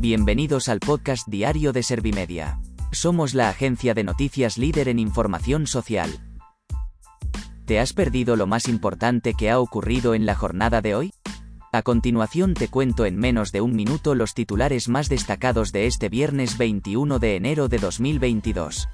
Bienvenidos al podcast diario de Servimedia. Somos la agencia de noticias líder en información social. ¿Te has perdido lo más importante que ha ocurrido en la jornada de hoy? A continuación te cuento en menos de un minuto los titulares más destacados de este viernes 21 de enero de 2022.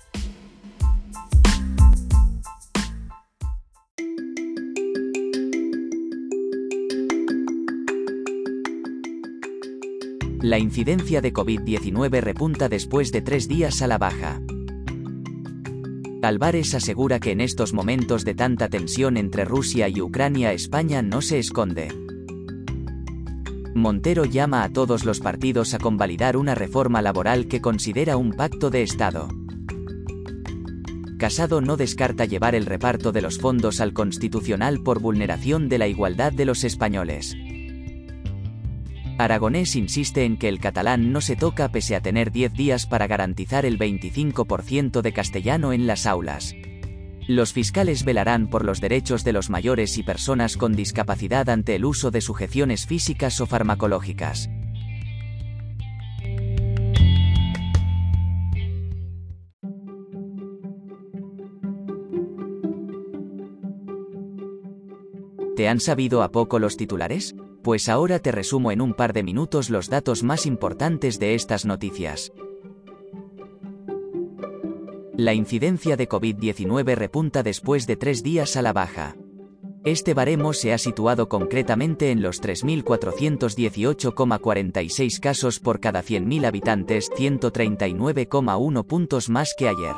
La incidencia de COVID-19 repunta después de tres días a la baja. Álvarez asegura que en estos momentos de tanta tensión entre Rusia y Ucrania España no se esconde. Montero llama a todos los partidos a convalidar una reforma laboral que considera un pacto de Estado. Casado no descarta llevar el reparto de los fondos al Constitucional por vulneración de la igualdad de los españoles. Aragonés insiste en que el catalán no se toca pese a tener 10 días para garantizar el 25% de castellano en las aulas. Los fiscales velarán por los derechos de los mayores y personas con discapacidad ante el uso de sujeciones físicas o farmacológicas. ¿Te han sabido a poco los titulares? Pues ahora te resumo en un par de minutos los datos más importantes de estas noticias. La incidencia de COVID-19 repunta después de tres días a la baja. Este baremo se ha situado concretamente en los 3.418,46 casos por cada 100.000 habitantes, 139,1 puntos más que ayer.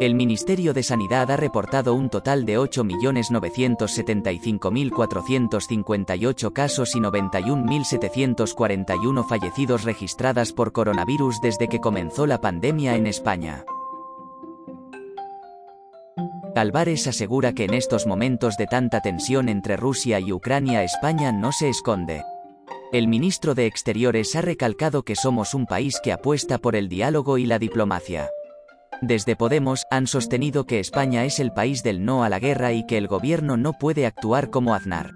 El Ministerio de Sanidad ha reportado un total de 8.975.458 casos y 91.741 fallecidos registradas por coronavirus desde que comenzó la pandemia en España. Álvarez asegura que en estos momentos de tanta tensión entre Rusia y Ucrania España no se esconde. El ministro de Exteriores ha recalcado que somos un país que apuesta por el diálogo y la diplomacia. Desde Podemos han sostenido que España es el país del no a la guerra y que el gobierno no puede actuar como Aznar.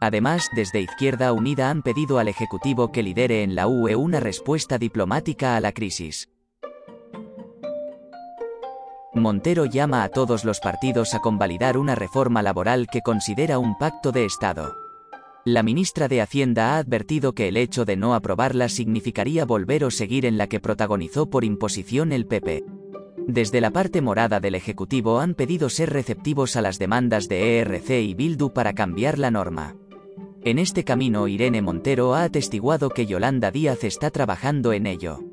Además, desde Izquierda Unida han pedido al Ejecutivo que lidere en la UE una respuesta diplomática a la crisis. Montero llama a todos los partidos a convalidar una reforma laboral que considera un pacto de Estado. La ministra de Hacienda ha advertido que el hecho de no aprobarla significaría volver o seguir en la que protagonizó por imposición el PP. Desde la parte morada del Ejecutivo han pedido ser receptivos a las demandas de ERC y Bildu para cambiar la norma. En este camino Irene Montero ha atestiguado que Yolanda Díaz está trabajando en ello.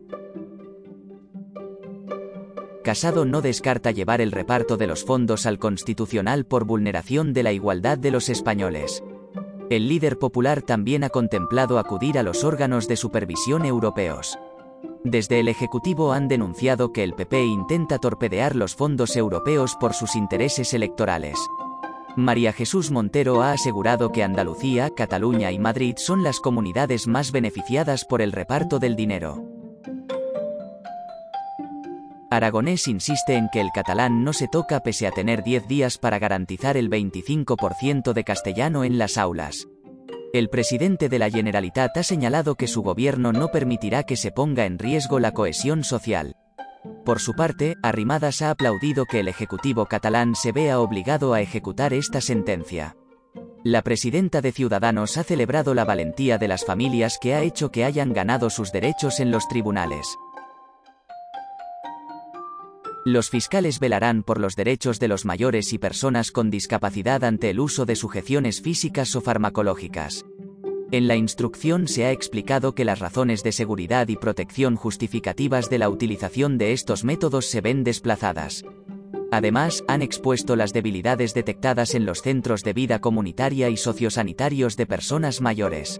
Casado no descarta llevar el reparto de los fondos al Constitucional por vulneración de la igualdad de los españoles. El líder popular también ha contemplado acudir a los órganos de supervisión europeos. Desde el Ejecutivo han denunciado que el PP intenta torpedear los fondos europeos por sus intereses electorales. María Jesús Montero ha asegurado que Andalucía, Cataluña y Madrid son las comunidades más beneficiadas por el reparto del dinero. Aragonés insiste en que el catalán no se toca pese a tener 10 días para garantizar el 25% de castellano en las aulas. El presidente de la Generalitat ha señalado que su gobierno no permitirá que se ponga en riesgo la cohesión social. Por su parte, Arrimadas ha aplaudido que el Ejecutivo catalán se vea obligado a ejecutar esta sentencia. La presidenta de Ciudadanos ha celebrado la valentía de las familias que ha hecho que hayan ganado sus derechos en los tribunales. Los fiscales velarán por los derechos de los mayores y personas con discapacidad ante el uso de sujeciones físicas o farmacológicas. En la instrucción se ha explicado que las razones de seguridad y protección justificativas de la utilización de estos métodos se ven desplazadas. Además, han expuesto las debilidades detectadas en los centros de vida comunitaria y sociosanitarios de personas mayores.